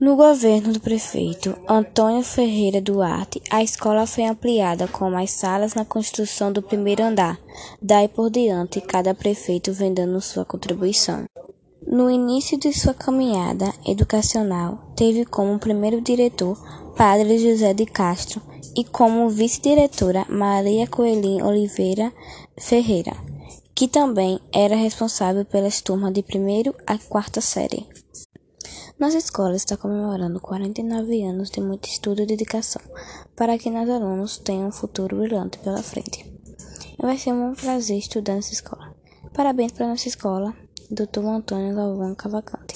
No governo do prefeito Antônio Ferreira Duarte, a escola foi ampliada com mais salas na construção do primeiro andar. Daí por diante, cada prefeito vem dando sua contribuição. No início de sua caminhada educacional, teve como primeiro diretor Padre José de Castro e como vice-diretora Maria Coelhinho Oliveira Ferreira, que também era responsável pelas turmas de primeiro a quarta série. Nossa escola está comemorando 49 anos de muito estudo e dedicação para que nossos alunos tenham um futuro brilhante pela frente. Vai ser um prazer estudar nessa escola. Parabéns para nossa escola, Dr. Antônio Galvão Cavalcante.